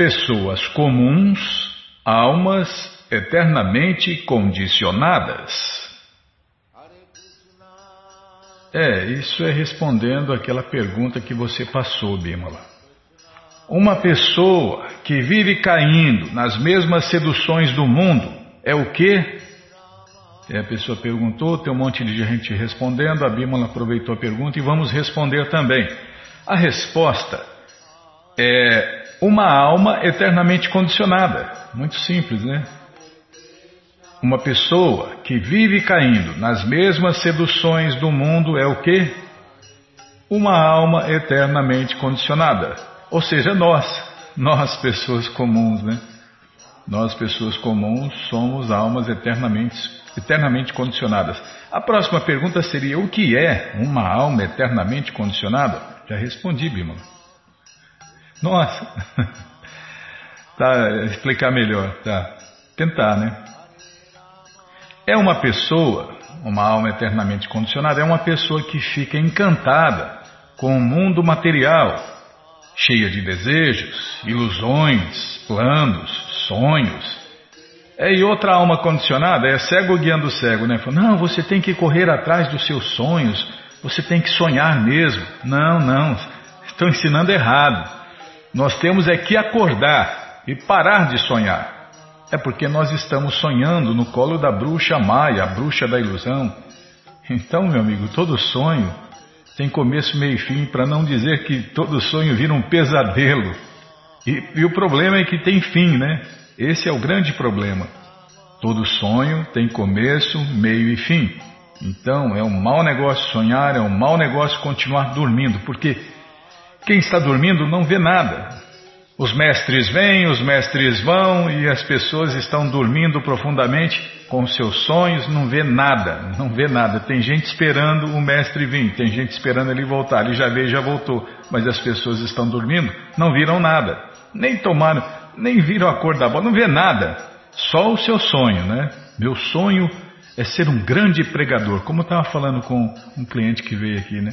Pessoas comuns, almas eternamente condicionadas. É, isso é respondendo aquela pergunta que você passou, Bimala. Uma pessoa que vive caindo nas mesmas seduções do mundo é o quê? É, a pessoa perguntou, tem um monte de gente respondendo, a Bímola aproveitou a pergunta e vamos responder também. A resposta é uma alma eternamente condicionada. Muito simples, né? Uma pessoa que vive caindo nas mesmas seduções do mundo é o quê? Uma alma eternamente condicionada. Ou seja, nós, nós pessoas comuns, né? Nós pessoas comuns somos almas eternamente eternamente condicionadas. A próxima pergunta seria: o que é uma alma eternamente condicionada? Já respondi, Bima. Nossa, tá, explicar melhor, tá? Tentar, né? É uma pessoa, uma alma eternamente condicionada, é uma pessoa que fica encantada com o mundo material, cheia de desejos, ilusões, planos, sonhos, é, e outra alma condicionada é cego guiando cego, né? Fala, não, você tem que correr atrás dos seus sonhos, você tem que sonhar mesmo. Não, não, estão ensinando errado. Nós temos é que acordar e parar de sonhar. É porque nós estamos sonhando no colo da bruxa Maia, a bruxa da ilusão. Então, meu amigo, todo sonho tem começo, meio e fim, para não dizer que todo sonho vira um pesadelo. E, e o problema é que tem fim, né? Esse é o grande problema. Todo sonho tem começo, meio e fim. Então é um mau negócio sonhar, é um mau negócio continuar dormindo, porque quem está dormindo não vê nada. Os mestres vêm, os mestres vão e as pessoas estão dormindo profundamente com seus sonhos, não vê nada, não vê nada. Tem gente esperando o mestre vir, tem gente esperando ele voltar, ele já veio, já voltou, mas as pessoas estão dormindo, não viram nada, nem tomaram, nem viram a cor da bola, não vê nada. Só o seu sonho, né? Meu sonho é ser um grande pregador, como eu estava falando com um cliente que veio aqui, né?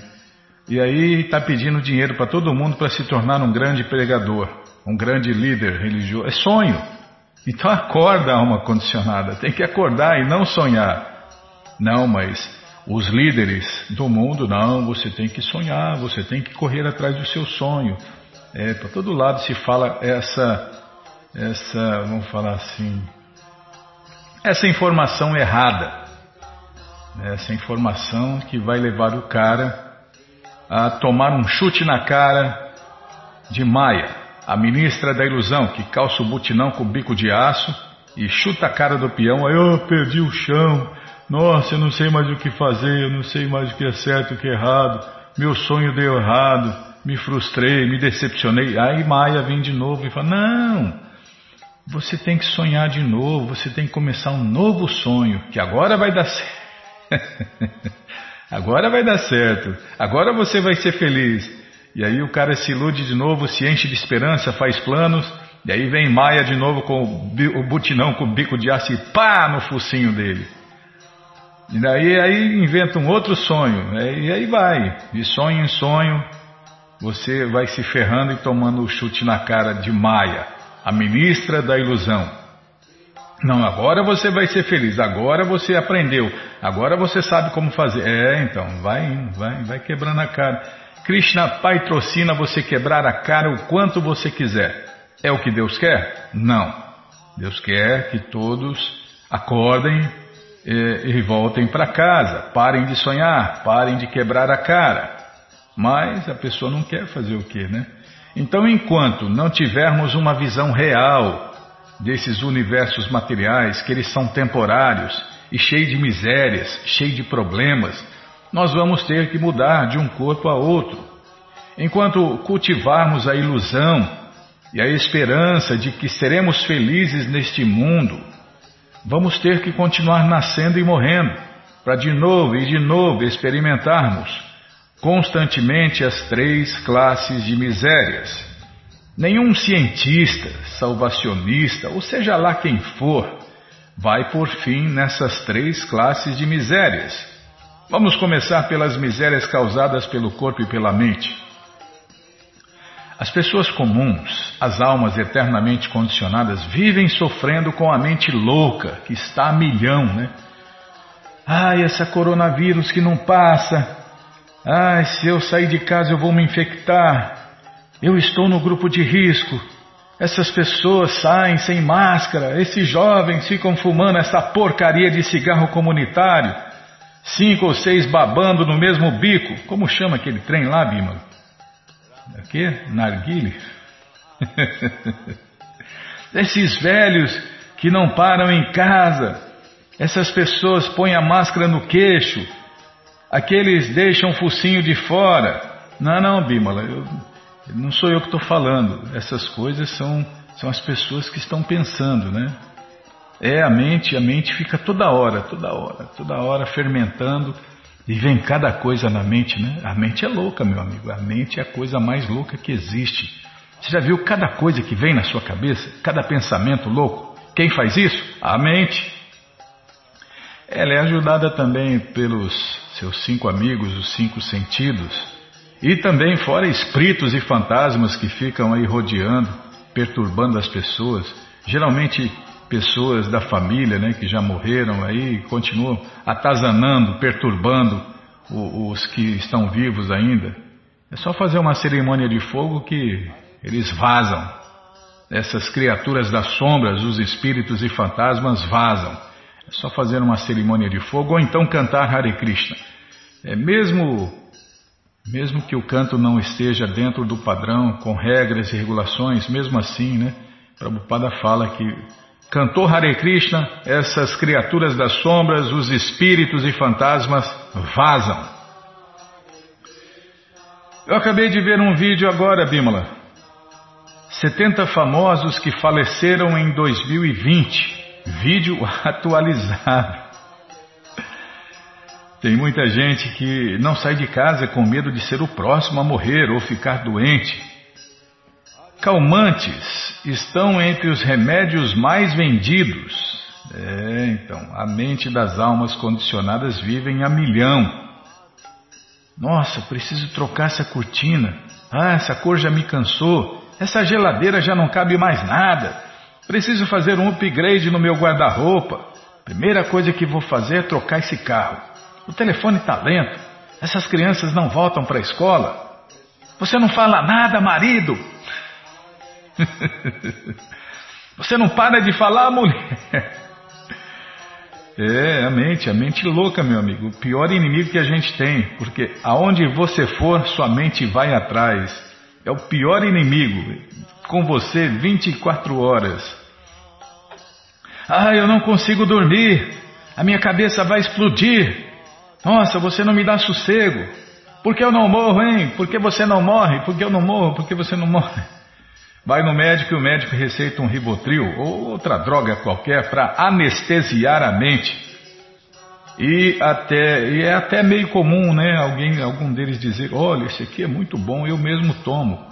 E aí está pedindo dinheiro para todo mundo para se tornar um grande pregador, um grande líder religioso. É sonho. Então acorda, alma condicionada. Tem que acordar e não sonhar. Não, mas os líderes do mundo, não, você tem que sonhar, você tem que correr atrás do seu sonho. É, para todo lado se fala essa essa, vamos falar assim, essa informação errada, essa informação que vai levar o cara a tomar um chute na cara de Maia, a ministra da ilusão, que calça o butinão com bico de aço e chuta a cara do peão, aí eu perdi o chão, nossa, eu não sei mais o que fazer, eu não sei mais o que é certo e o que é errado, meu sonho deu errado, me frustrei, me decepcionei. Aí Maia vem de novo e fala: Não, você tem que sonhar de novo, você tem que começar um novo sonho, que agora vai dar certo. agora vai dar certo, agora você vai ser feliz. E aí o cara se ilude de novo, se enche de esperança, faz planos, e aí vem Maia de novo com o butinão com o bico de aço e pá no focinho dele. E daí aí inventa um outro sonho, e aí vai, de sonho em sonho, você vai se ferrando e tomando o chute na cara de Maia a ministra da ilusão. Não, agora você vai ser feliz, agora você aprendeu, agora você sabe como fazer. É, então, vai indo, vai, vai quebrando a cara. Krishna patrocina você quebrar a cara o quanto você quiser. É o que Deus quer? Não. Deus quer que todos acordem e, e voltem para casa, parem de sonhar, parem de quebrar a cara. Mas a pessoa não quer fazer o quê, né? Então, enquanto não tivermos uma visão real desses universos materiais, que eles são temporários e cheios de misérias, cheios de problemas, nós vamos ter que mudar de um corpo a outro. Enquanto cultivarmos a ilusão e a esperança de que seremos felizes neste mundo, vamos ter que continuar nascendo e morrendo, para de novo e de novo experimentarmos constantemente as três classes de misérias. Nenhum cientista, salvacionista, ou seja lá quem for, vai por fim nessas três classes de misérias. Vamos começar pelas misérias causadas pelo corpo e pela mente. As pessoas comuns, as almas eternamente condicionadas, vivem sofrendo com a mente louca, que está a milhão, né? Ai, essa coronavírus que não passa. Ai, se eu sair de casa eu vou me infectar. Eu estou no grupo de risco. Essas pessoas saem sem máscara. Esses jovens ficam fumando essa porcaria de cigarro comunitário. Cinco ou seis babando no mesmo bico. Como chama aquele trem lá, Bima? Aqui? Narguile? Esses velhos que não param em casa, essas pessoas põem a máscara no queixo, aqueles deixam o focinho de fora. Não, não, Bímola, eu, não sou eu que estou falando. Essas coisas são, são as pessoas que estão pensando, né? É a mente, a mente fica toda hora, toda hora, toda hora fermentando e vem cada coisa na mente, né? A mente é louca, meu amigo. A mente é a coisa mais louca que existe. Você já viu cada coisa que vem na sua cabeça? Cada pensamento louco? Quem faz isso? A mente. Ela é ajudada também pelos seus cinco amigos, os cinco sentidos. E também fora espíritos e fantasmas que ficam aí rodeando, perturbando as pessoas. Geralmente pessoas da família, né, que já morreram aí, continuam atazanando, perturbando os que estão vivos ainda. É só fazer uma cerimônia de fogo que eles vazam. Essas criaturas das sombras, os espíritos e fantasmas vazam. É só fazer uma cerimônia de fogo ou então cantar Hare Krishna. É mesmo mesmo que o canto não esteja dentro do padrão, com regras e regulações, mesmo assim, né? Prabhupada fala que Cantou Hare Krishna, essas criaturas das sombras, os espíritos e fantasmas vazam. Eu acabei de ver um vídeo agora, Bimala. 70 famosos que faleceram em 2020. Vídeo atualizado. Tem muita gente que não sai de casa com medo de ser o próximo a morrer ou ficar doente. Calmantes estão entre os remédios mais vendidos. É, então, a mente das almas condicionadas vivem a milhão. Nossa, preciso trocar essa cortina. Ah, essa cor já me cansou. Essa geladeira já não cabe mais nada. Preciso fazer um upgrade no meu guarda-roupa. Primeira coisa que vou fazer é trocar esse carro. O telefone está lento. Essas crianças não voltam para a escola. Você não fala nada, marido. Você não para de falar, mulher. É, a mente, a mente louca, meu amigo. O pior inimigo que a gente tem, porque aonde você for, sua mente vai atrás. É o pior inimigo, com você 24 horas. Ah, eu não consigo dormir. A minha cabeça vai explodir. Nossa, você não me dá sossego. Por que eu não morro, hein? Por que você não morre? Por que eu não morro? Por que você não morre? Vai no médico e o médico receita um ribotril ou outra droga qualquer para anestesiar a mente. E, até, e é até meio comum, né? Alguém, algum deles dizer, olha, esse aqui é muito bom, eu mesmo tomo.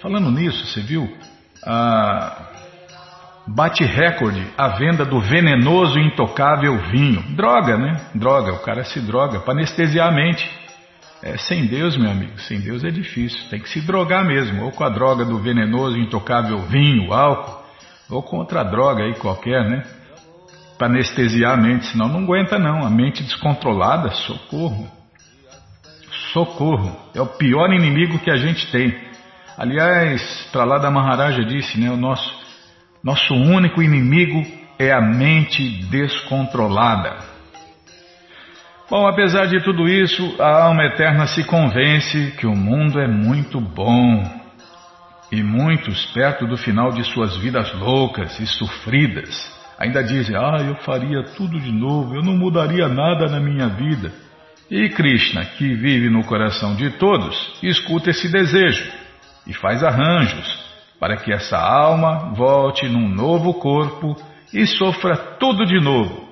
Falando nisso, você viu? Ah, bate recorde a venda do venenoso e intocável vinho. Droga, né? Droga, o cara se droga para anestesiar a mente. É, sem Deus, meu amigo, sem Deus é difícil. Tem que se drogar mesmo, ou com a droga do venenoso, intocável vinho, álcool, ou com outra droga aí qualquer, né? Para anestesiar a mente, senão não aguenta não. A mente descontrolada, socorro. Socorro. É o pior inimigo que a gente tem. Aliás, para lá da Maharaja disse, né? O nosso, nosso único inimigo é a mente descontrolada. Bom, apesar de tudo isso, a alma eterna se convence que o mundo é muito bom. E muitos, perto do final de suas vidas loucas e sofridas, ainda dizem: Ah, eu faria tudo de novo, eu não mudaria nada na minha vida. E Krishna, que vive no coração de todos, escuta esse desejo e faz arranjos para que essa alma volte num novo corpo e sofra tudo de novo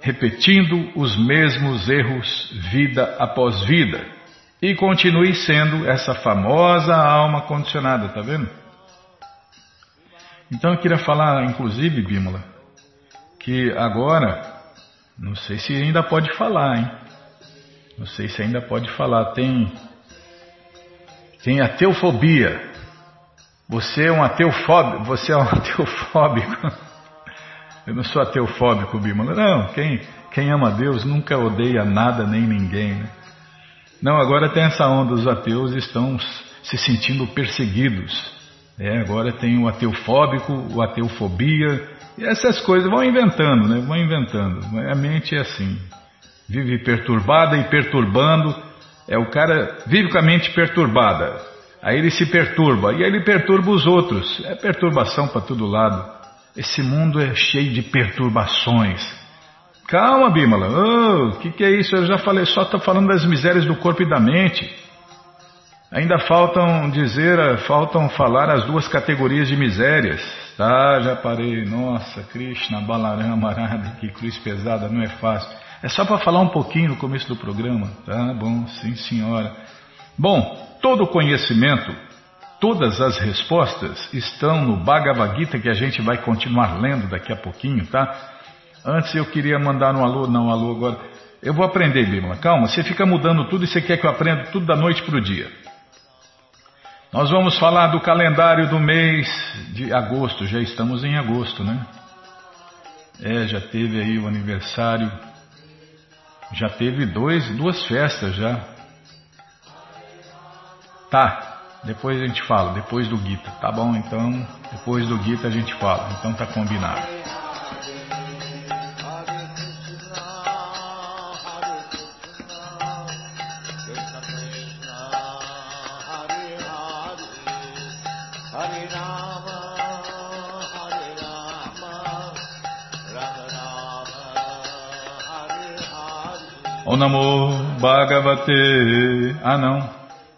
repetindo os mesmos erros vida após vida e continue sendo essa famosa alma condicionada, tá vendo? Então eu queria falar, inclusive, Bímola, que agora, não sei se ainda pode falar, hein? Não sei se ainda pode falar. Tem, tem a teofobia. Você é um ateufóbico. Você é um. Eu não sou ateufóbico, Bimala. Não, quem, quem ama Deus nunca odeia nada nem ninguém. Né? Não, agora tem essa onda, os ateus estão se sentindo perseguidos. É, agora tem o ateufóbico, o ateufobia, e essas coisas vão inventando, né? Vão inventando. A mente é assim. Vive perturbada e perturbando. É o cara vive com a mente perturbada. Aí ele se perturba e aí ele perturba os outros. É perturbação para todo lado. Esse mundo é cheio de perturbações. Calma, Bimala. O oh, que, que é isso? Eu já falei, só estou falando das misérias do corpo e da mente. Ainda faltam dizer, faltam falar as duas categorias de misérias. Tá, já parei. Nossa, Krishna, Balarama, Arada, que cruz pesada, não é fácil. É só para falar um pouquinho no começo do programa. Tá bom, sim senhora. Bom, todo conhecimento, todas as respostas estão no Bhagavad Gita que a gente vai continuar lendo daqui a pouquinho, tá? Antes eu queria mandar um alô, não, alô agora. Eu vou aprender, Bíblia. Calma, você fica mudando tudo e você quer que eu aprenda tudo da noite para o dia. Nós vamos falar do calendário do mês de agosto. Já estamos em agosto, né? É, já teve aí o aniversário. Já teve dois, duas festas já. Tá, depois a gente fala, depois do Gita. Tá bom, então, depois do Gita a gente fala. Então tá combinado. O Namo Bhagavate. Ah, não.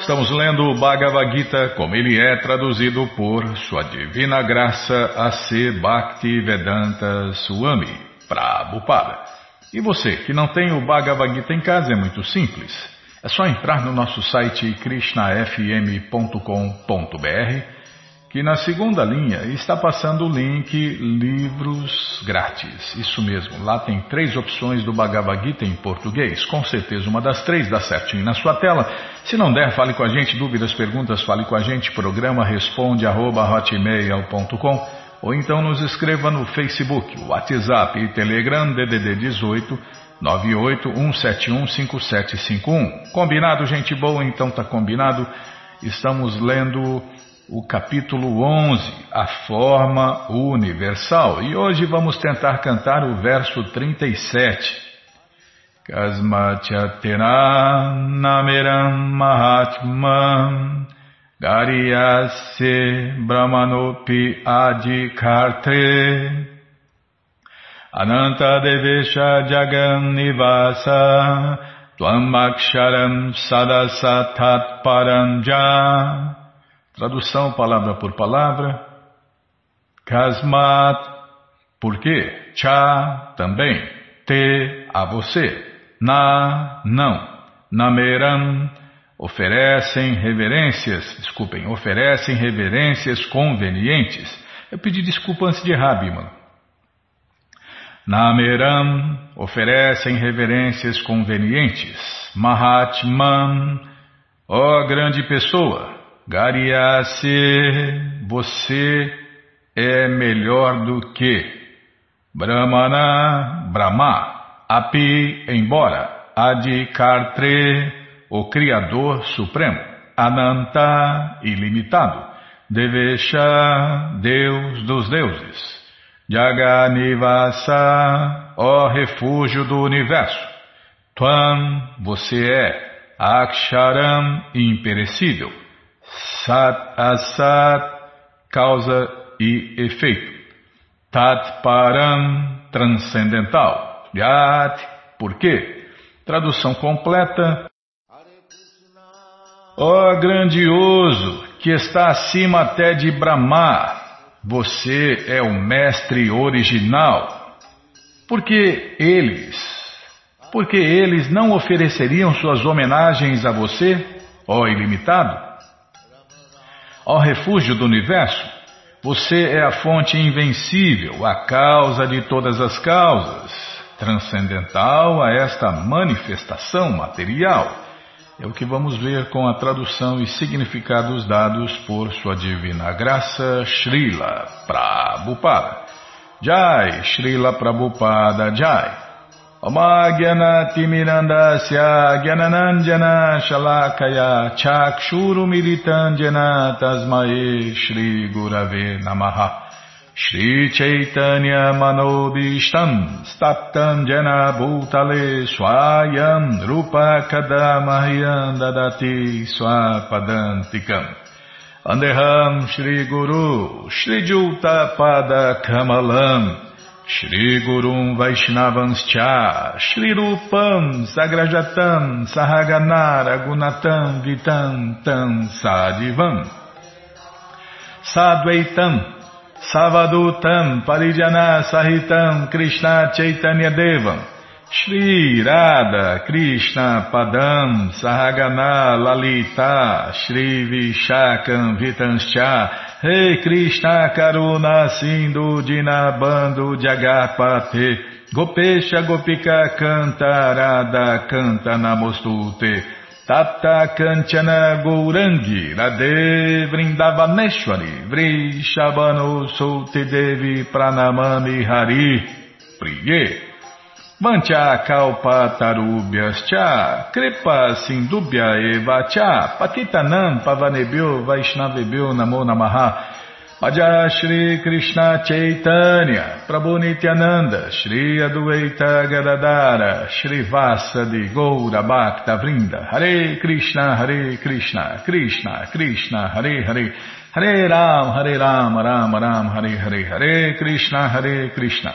Estamos lendo o Bhagavad Gita como ele é traduzido por Sua Divina Graça A.C. Bhakti Vedanta Swami Prabhupada. E você que não tem o Bhagavad Gita em casa é muito simples. É só entrar no nosso site krishnafm.com.br que na segunda linha está passando o link Livros Grátis. Isso mesmo, lá tem três opções do Bhagavad Gita em português. Com certeza uma das três dá certinho na sua tela. Se não der, fale com a gente, dúvidas, perguntas, fale com a gente, programa responde arroba hotmail.com ou então nos escreva no Facebook, WhatsApp e Telegram DDD 18 981715751. Combinado, gente boa? Então tá combinado. Estamos lendo o capítulo 11, a forma universal. E hoje vamos tentar cantar o verso 37. Kasmachatena nameram mahatman gariyase brahmanopi adikartre ananta devesha jagan nivasa tvamaksharam sadasatat paranja Tradução palavra por palavra. Kasmat, por quê? Cha, também. Te, a você. Na, não. Nameram, oferecem reverências, desculpem, oferecem reverências convenientes. Eu pedi desculpa antes de errar, Bima. Nameram, oferecem reverências convenientes. Mahatman, ó grande pessoa, Gariase, você é melhor do que Brahmana, Brahma, Api, embora, Adikartre, o Criador Supremo, Ananta, ilimitado, Devesha, Deus dos deuses, Jaganivasa, ó refúgio do universo, Tvam, você é, Aksharam, imperecível, Sat Asat, causa e efeito. Tat Param, transcendental. Yat, por quê? Tradução completa. Ó grandioso, que está acima até de Brahma, você é o mestre original. Porque eles, porque eles não ofereceriam suas homenagens a você, ó ilimitado? Ó refúgio do universo, você é a fonte invencível, a causa de todas as causas, transcendental a esta manifestação material. É o que vamos ver com a tradução e significados dados por Sua Divina Graça, Srila Prabhupada. Jai, Srila Prabhupada Jai. Gyananandjana Shalakaya Chakshuru Militandjana Tasmae Shri Gurave Namaha. Shri Chaitanya Manobishtam Staptam Jena Bhutale Swayam Rupa Kadamahyam Dadati Swapadantikam. Andeham Shri Gurum Vaishnavanscha Shri Rupam Sagrajatam Sahaganar Agunatam Vitam Tam Sadivam. Sadvaitam Savadutam Parijana Sahitam Krishna Chaitanya Devam Shri Radha Krishna Padam Sahagana Lalita Shri Vishakam Vitanscha Rei Krishna Karuna Sindhu Dinabando Jagapate Gopesha Gopika Canta Radha Canta Namostute Tata Kanchana Gourangi Radhe Vrindavaneshwari Vrishabano Sote Devi Pranamami Hari Priye Vancha Kalpa Tarubhyas Cha Kripa Sindubhya Eva Cha Patitanam Pavanebhyo Vaishnavebhyo Namo Namaha. Madhya Shri Krishna Chaitanya, Prabhu Nityananda, Shri Adueita Gadadara, Shri Vasa de Goura Bhakta Vrinda, Hare Krishna, Hare Krishna, Krishna, Krishna, Hare Hare, Hare Ram, Hare Ram, Ram Ram, Hare Hare, Hare Krishna, Hare Krishna,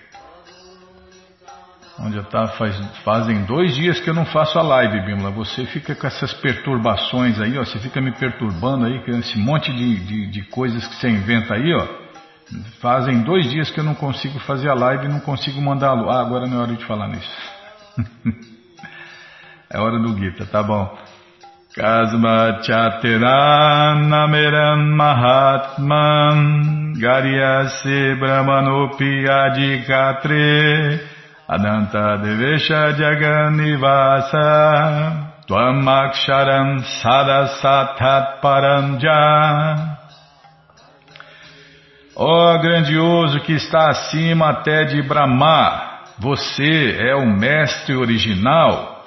Onde eu tá, faz, fazem dois dias que eu não faço a live, Bimla. Você fica com essas perturbações aí, ó. Você fica me perturbando aí, com esse monte de, de, de coisas que você inventa aí, ó. Fazem dois dias que eu não consigo fazer a live e não consigo mandar a Ah, agora não é hora de falar nisso. é hora do Gita, tá bom. Kasma Chateranameram Mahatman Garyase Brahmanopi Adikatre Adanta Devesha Jaganivasa Tvamaksharam Sadasatat Paranja Ó oh, grandioso que está acima até de Brahma, você é o mestre original.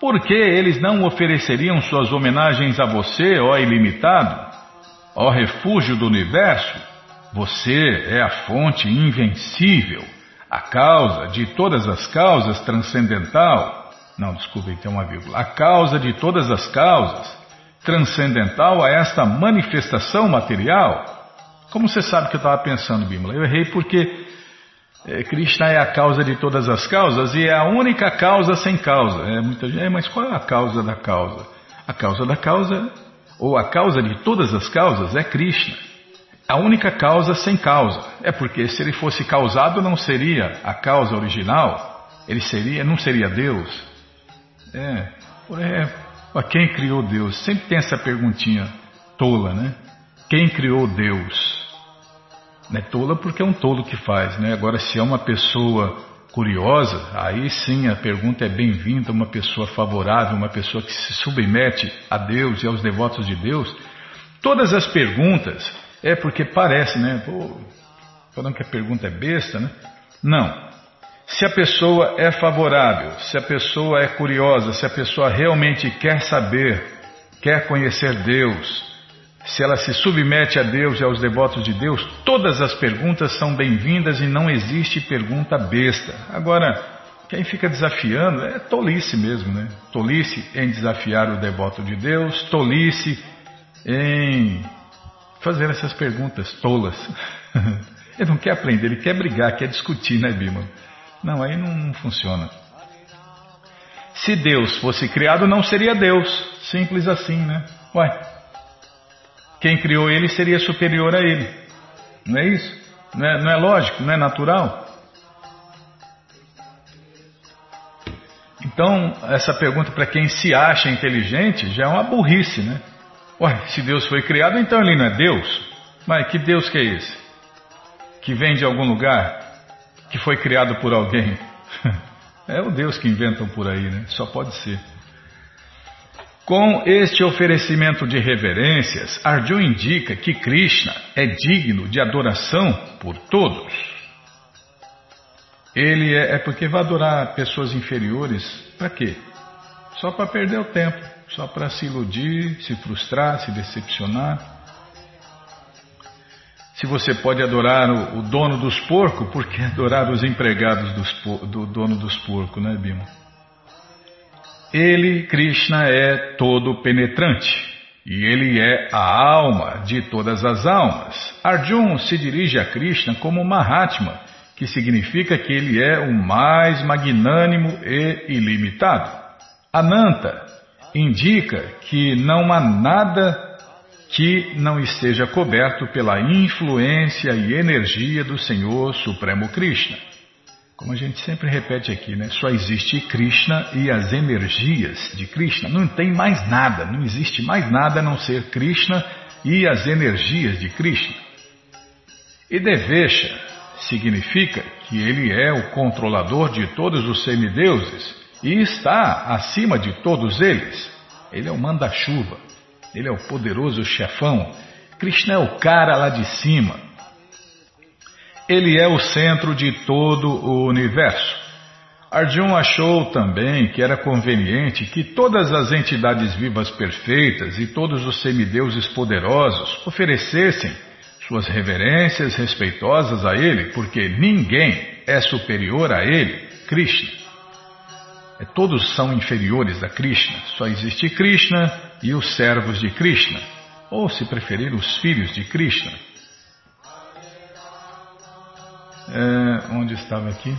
Por que eles não ofereceriam suas homenagens a você, ó ilimitado? Ó refúgio do universo, você é a fonte invencível, a causa de todas as causas transcendental. Não, desculpe, tem uma vírgula. A causa de todas as causas transcendental a esta manifestação material. Como você sabe que eu estava pensando, Bimala? Eu errei porque é, Krishna é a causa de todas as causas e é a única causa sem causa. É, muita gente, é, mas qual é a causa da causa? A causa da causa, ou a causa de todas as causas, é Krishna. A única causa sem causa. É porque se ele fosse causado, não seria a causa original. Ele seria, não seria Deus. É, é quem criou Deus? Sempre tem essa perguntinha tola, né? Quem criou Deus? É tola porque é um tolo que faz, né? Agora, se é uma pessoa curiosa, aí sim a pergunta é bem-vinda, uma pessoa favorável, uma pessoa que se submete a Deus e aos devotos de Deus. Todas as perguntas é porque parece, né? Pô, falando que a pergunta é besta, né? Não. Se a pessoa é favorável, se a pessoa é curiosa, se a pessoa realmente quer saber, quer conhecer Deus, se ela se submete a Deus e aos devotos de Deus, todas as perguntas são bem-vindas e não existe pergunta besta. Agora, Quem fica desafiando é tolice mesmo, né? Tolice em desafiar o devoto de Deus, tolice em fazer essas perguntas tolas. ele não quer aprender, ele quer brigar, quer discutir, né, Bima? Não, aí não, não funciona. Se Deus fosse criado, não seria Deus. Simples assim, né? Ué, quem criou ele seria superior a ele. Não é isso? Não é, não é lógico, não é natural? Então, essa pergunta para quem se acha inteligente já é uma burrice, né? Ué, se Deus foi criado, então ele não é Deus? Mas que Deus que é esse? Que vem de algum lugar? Que foi criado por alguém? É o Deus que inventam por aí, né? Só pode ser. Com este oferecimento de reverências, Arjuna indica que Krishna é digno de adoração por todos. Ele é, é porque vai adorar pessoas inferiores, para quê? Só para perder o tempo, só para se iludir, se frustrar, se decepcionar. Se você pode adorar o, o dono dos porcos, por que adorar os empregados dos, do dono dos porcos, né, Bima? Ele, Krishna, é todo penetrante e ele é a alma de todas as almas. Arjun se dirige a Krishna como Mahatma, que significa que ele é o mais magnânimo e ilimitado. Ananta indica que não há nada que não esteja coberto pela influência e energia do Senhor Supremo Krishna. Como a gente sempre repete aqui, né? Só existe Krishna e as energias de Krishna. Não tem mais nada, não existe mais nada a não ser Krishna e as energias de Krishna. E Devesha significa que ele é o controlador de todos os semideuses e está acima de todos eles. Ele é o manda-chuva, ele é o poderoso chefão. Krishna é o cara lá de cima. Ele é o centro de todo o universo. Arjun achou também que era conveniente que todas as entidades vivas perfeitas e todos os semideuses poderosos oferecessem suas reverências respeitosas a ele, porque ninguém é superior a ele, Krishna. É, todos são inferiores a Krishna, só existe Krishna e os servos de Krishna, ou se preferir, os filhos de Krishna. É, onde estava aqui?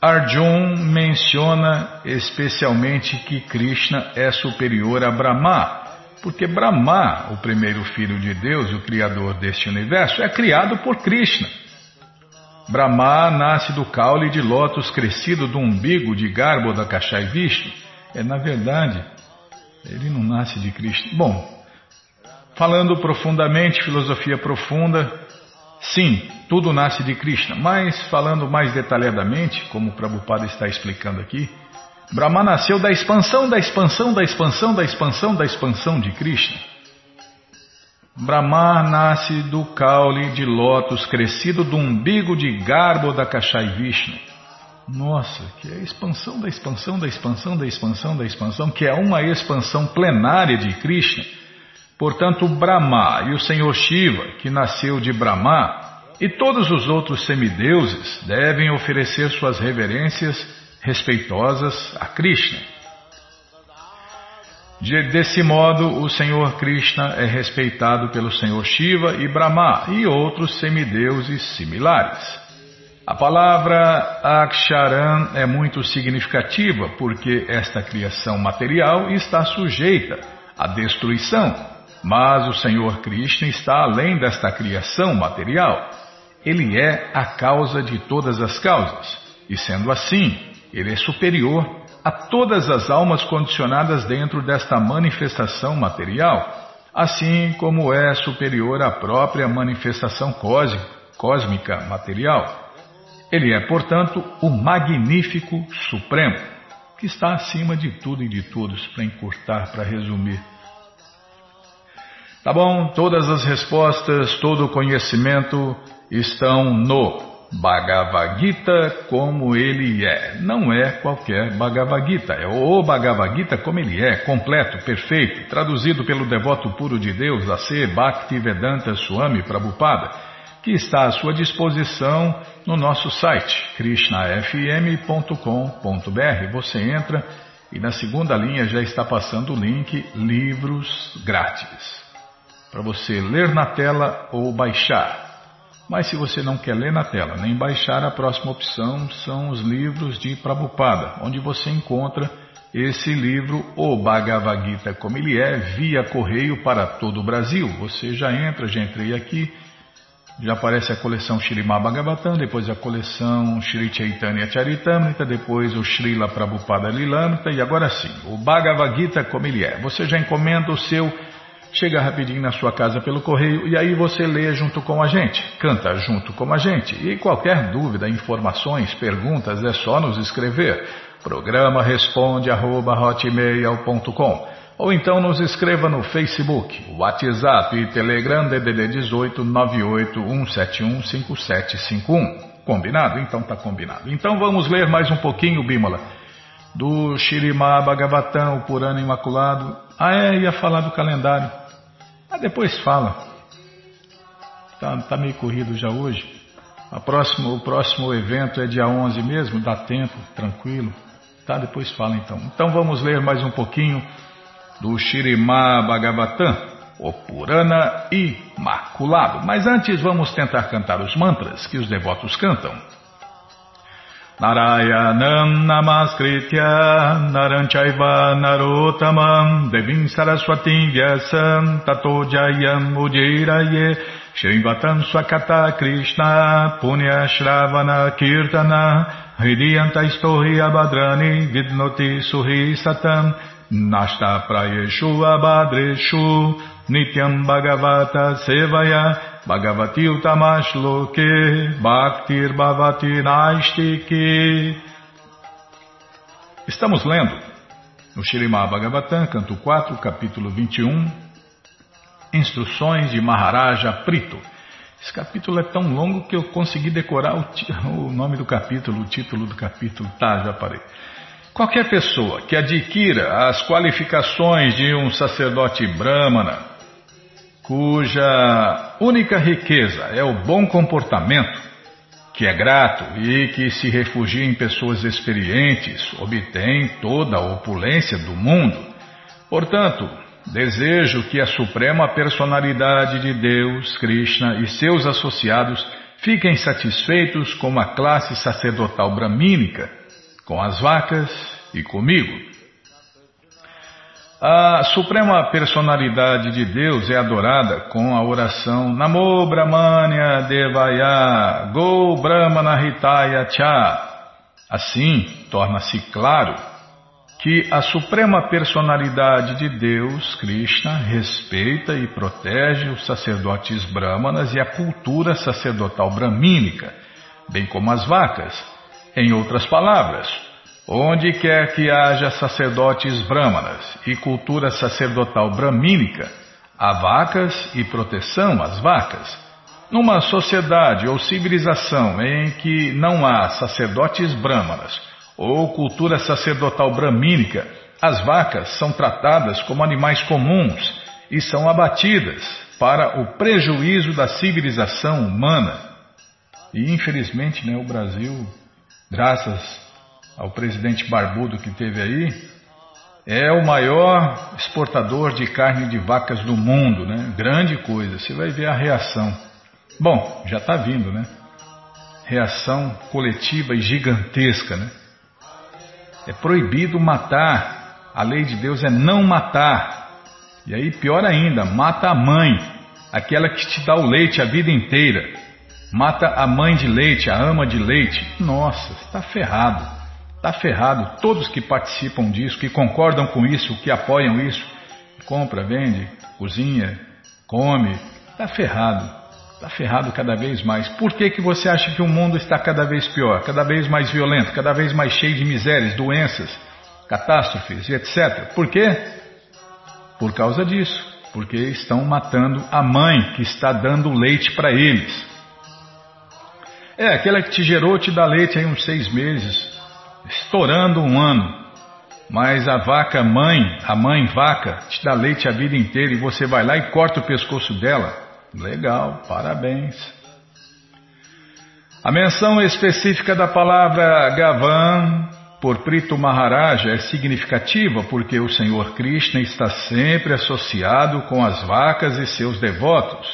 Arjun menciona especialmente que Krishna é superior a Brahma, porque Brahma, o primeiro filho de Deus, o criador deste universo, é criado por Krishna. Brahma nasce do caule de lótus crescido do umbigo de Garbo da Kashai Vishnu. É, na verdade, ele não nasce de Krishna. Bom, falando profundamente, filosofia profunda, Sim, tudo nasce de Krishna, mas falando mais detalhadamente, como o Prabhupada está explicando aqui, Brahma nasceu da expansão, da expansão, da expansão, da expansão, da expansão de Krishna. Brahma nasce do caule de lótus crescido do umbigo de Garbo da Kashai Vishnu. Nossa, que é a expansão da expansão da expansão da expansão da expansão, que é uma expansão plenária de Krishna Portanto, Brahma e o Senhor Shiva, que nasceu de Brahma, e todos os outros semideuses devem oferecer suas reverências respeitosas a Krishna. Desse modo, o Senhor Krishna é respeitado pelo Senhor Shiva e Brahma e outros semideuses similares. A palavra Aksharan é muito significativa porque esta criação material está sujeita à destruição mas o Senhor Krishna está além desta criação material. Ele é a causa de todas as causas. E sendo assim, ele é superior a todas as almas condicionadas dentro desta manifestação material, assim como é superior à própria manifestação cósmica material. Ele é, portanto, o Magnífico Supremo, que está acima de tudo e de todos, para encurtar, para resumir. Tá bom? Todas as respostas, todo o conhecimento estão no Bhagavad Gita como ele é. Não é qualquer Bhagavad Gita, é o Bhagavad Gita como ele é, completo, perfeito, traduzido pelo devoto puro de Deus, a ser Bhaktivedanta Swami Prabhupada, que está à sua disposição no nosso site krishnafm.com.br. Você entra e na segunda linha já está passando o link Livros Grátis para você ler na tela ou baixar. Mas se você não quer ler na tela nem baixar, a próxima opção são os livros de Prabhupada, onde você encontra esse livro, o Bhagavad Gita como ele é, via correio para todo o Brasil. Você já entra, já entrei aqui, já aparece a coleção Shrimad Bhagavatam, depois a coleção Shri Chaitanya Charitamrita, depois o Srila Prabhupada Lilamrita e agora sim, o Bhagavad Gita como ele é. Você já encomenda o seu Chega rapidinho na sua casa pelo correio e aí você lê junto com a gente, canta junto com a gente. E qualquer dúvida, informações, perguntas é só nos escrever. Programa responde arroba, ou então nos escreva no Facebook, WhatsApp e Telegram DDD 18 981715751. Combinado? Então tá combinado. Então vamos ler mais um pouquinho, Bímola, do Shirimá Bhagavatam, o Purana Imaculado. Ah, é, ia falar do calendário. Ah, depois fala. Tá, tá meio corrido já hoje. A próximo, o próximo evento é dia 11 mesmo, dá tempo, tranquilo. Tá, depois fala então. Então vamos ler mais um pouquinho do Shirimá Bhagavatam, o Purana Imaculado. Mas antes vamos tentar cantar os mantras que os devotos cantam. Narayanam Namaskritya Naranchaiva Narotamam Devim Saraswatim Vyasam Tato Jayam Ujiraye Shrivatam Swakata Krishna Punya Shravana Kirtana Hridiyanta Istohi Abhadrani Vidnoti Suhi Satam Nashta Prayeshu Abhadreshu Nityam Bhagavata Sevaya Utamashloke Bhaktir Bhavati Naistike. Estamos lendo no Shirimá Bhagavatam, canto 4, capítulo 21, Instruções de Maharaja Prito. Esse capítulo é tão longo que eu consegui decorar o, o nome do capítulo, o título do capítulo. Tá, já parei. Qualquer pessoa que adquira as qualificações de um sacerdote brahmana, cuja única riqueza é o bom comportamento, que é grato e que se refugia em pessoas experientes, obtém toda a opulência do mundo. Portanto, desejo que a suprema personalidade de Deus, Krishna e seus associados fiquem satisfeitos com a classe sacerdotal bramínica, com as vacas e comigo. A suprema personalidade de Deus é adorada com a oração Namo Brahmanya Devaya Go Brahmana Hitaya Cha. Assim, torna-se claro que a suprema personalidade de Deus, Krishna, respeita e protege os sacerdotes brahmanas e a cultura sacerdotal bramínica, bem como as vacas. Em outras palavras, Onde quer que haja sacerdotes brahmanas e cultura sacerdotal bramínica, há vacas e proteção às vacas. Numa sociedade ou civilização em que não há sacerdotes brahmanas ou cultura sacerdotal bramínica, as vacas são tratadas como animais comuns e são abatidas para o prejuízo da civilização humana. E infelizmente, né, o Brasil, graças ao presidente barbudo que teve aí, é o maior exportador de carne de vacas do mundo, né? Grande coisa. Você vai ver a reação. Bom, já está vindo, né? Reação coletiva e gigantesca, né? É proibido matar. A lei de Deus é não matar. E aí, pior ainda, mata a mãe, aquela que te dá o leite a vida inteira. Mata a mãe de leite, a ama de leite. Nossa, está ferrado. Está ferrado. Todos que participam disso, que concordam com isso, que apoiam isso, compra, vende, cozinha, come, está ferrado. Está ferrado cada vez mais. Por que, que você acha que o mundo está cada vez pior, cada vez mais violento, cada vez mais cheio de misérias, doenças, catástrofes e etc? Por quê? Por causa disso. Porque estão matando a mãe que está dando leite para eles. É, aquela que te gerou te dá leite aí uns seis meses, estourando um ano. Mas a vaca mãe, a mãe vaca, te dá leite a vida inteira e você vai lá e corta o pescoço dela. Legal, parabéns. A menção específica da palavra Gavan por Prito Maharaja é significativa porque o Senhor Krishna está sempre associado com as vacas e seus devotos.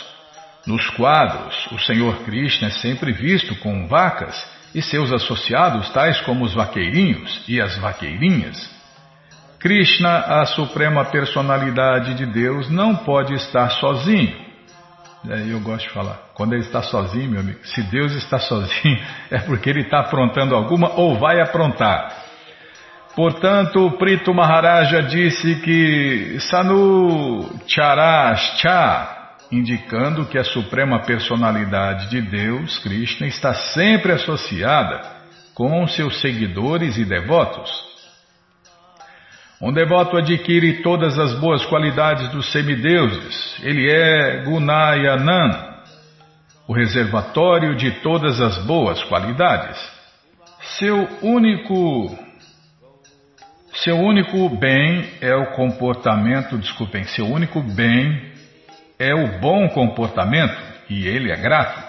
Nos quadros, o Senhor Krishna é sempre visto com vacas e seus associados, tais como os vaqueirinhos e as vaqueirinhas. Krishna, a suprema personalidade de Deus, não pode estar sozinho. Aí eu gosto de falar, quando ele está sozinho, meu amigo, se Deus está sozinho, é porque ele está aprontando alguma ou vai aprontar. Portanto, Prito Maharaja disse que Sanu Charashcha, indicando que a suprema personalidade de Deus, Krishna, está sempre associada com seus seguidores e devotos. Um devoto adquire todas as boas qualidades dos semideuses. Ele é Gunayanan, o reservatório de todas as boas qualidades. Seu único seu único bem é o comportamento, desculpem, seu único bem é o bom comportamento e ele é grato.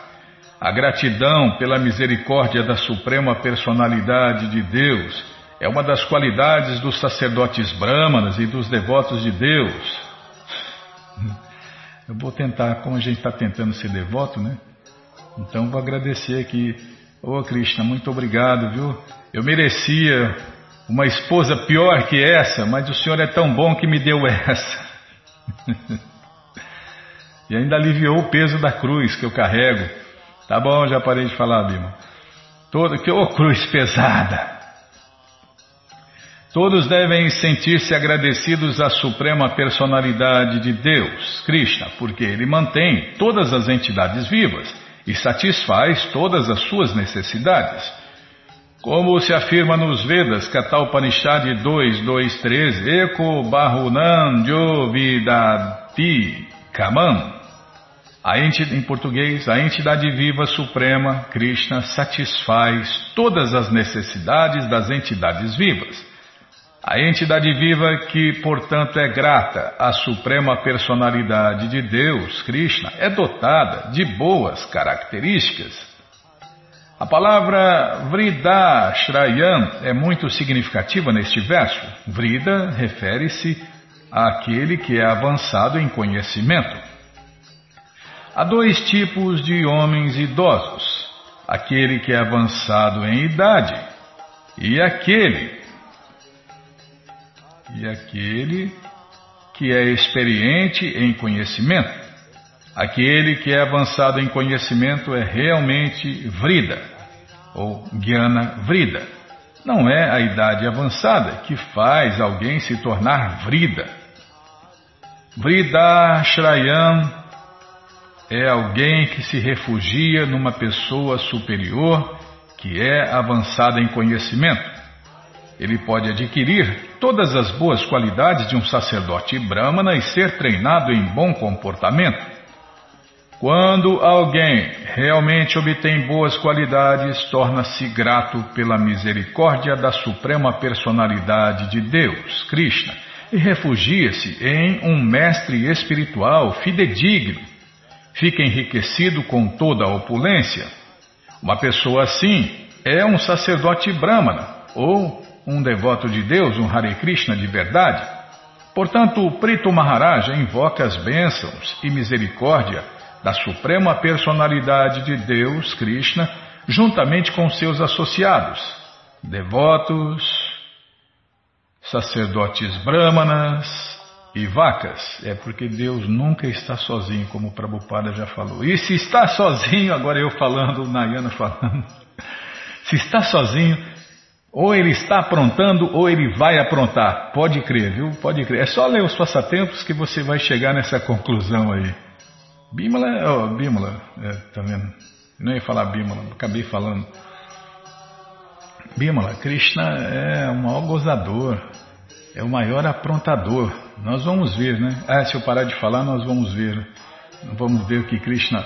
A gratidão pela misericórdia da suprema personalidade de Deus é uma das qualidades dos sacerdotes brahmanas e dos devotos de Deus. Eu vou tentar, como a gente está tentando ser devoto, né? Então vou agradecer aqui. Ô oh, Krishna, muito obrigado, viu? Eu merecia uma esposa pior que essa, mas o Senhor é tão bom que me deu essa. e ainda aliviou o peso da cruz que eu carrego. Tá bom, já parei de falar, Bima. Todo, que ô oh, cruz pesada! Todos devem sentir-se agradecidos à suprema personalidade de Deus, Krishna, porque ele mantém todas as entidades vivas e satisfaz todas as suas necessidades. Como se afirma nos Vedas, Katalpanishad 2.2.13, Eko Bahunam Jovidati Kaman, em português, a entidade viva suprema, Krishna, satisfaz todas as necessidades das entidades vivas. A entidade viva que, portanto, é grata à suprema personalidade de Deus, Krishna, é dotada de boas características. A palavra Vrida Shrayam é muito significativa neste verso. Vrida refere-se àquele que é avançado em conhecimento. Há dois tipos de homens idosos: aquele que é avançado em idade e aquele e aquele que é experiente em conhecimento. Aquele que é avançado em conhecimento é realmente Vrida, ou Gyana Vrida. Não é a idade avançada que faz alguém se tornar Vrida. Vrida Shrayam é alguém que se refugia numa pessoa superior que é avançada em conhecimento. Ele pode adquirir todas as boas qualidades de um sacerdote brahmana e ser treinado em bom comportamento. Quando alguém realmente obtém boas qualidades, torna-se grato pela misericórdia da Suprema Personalidade de Deus, Krishna, e refugia-se em um mestre espiritual fidedigno. Fica enriquecido com toda a opulência. Uma pessoa assim é um sacerdote brahmana ou um devoto de Deus, um Hare Krishna de verdade. Portanto, o Prito Maharaja invoca as bênçãos e misericórdia da Suprema Personalidade de Deus, Krishna, juntamente com seus associados, devotos, sacerdotes brahmanas e vacas. É porque Deus nunca está sozinho, como o Prabhupada já falou. E se está sozinho, agora eu falando, Nayana falando, se está sozinho, ou ele está aprontando ou ele vai aprontar. Pode crer, viu? Pode crer. É só ler os passatempos que você vai chegar nessa conclusão aí. Bímola, oh, Bímola, é, tá vendo? Não ia falar Bímola, acabei falando. Bímola, Krishna é o maior gozador, é o maior aprontador. Nós vamos ver, né? Ah, se eu parar de falar, nós vamos ver. Vamos ver o que Krishna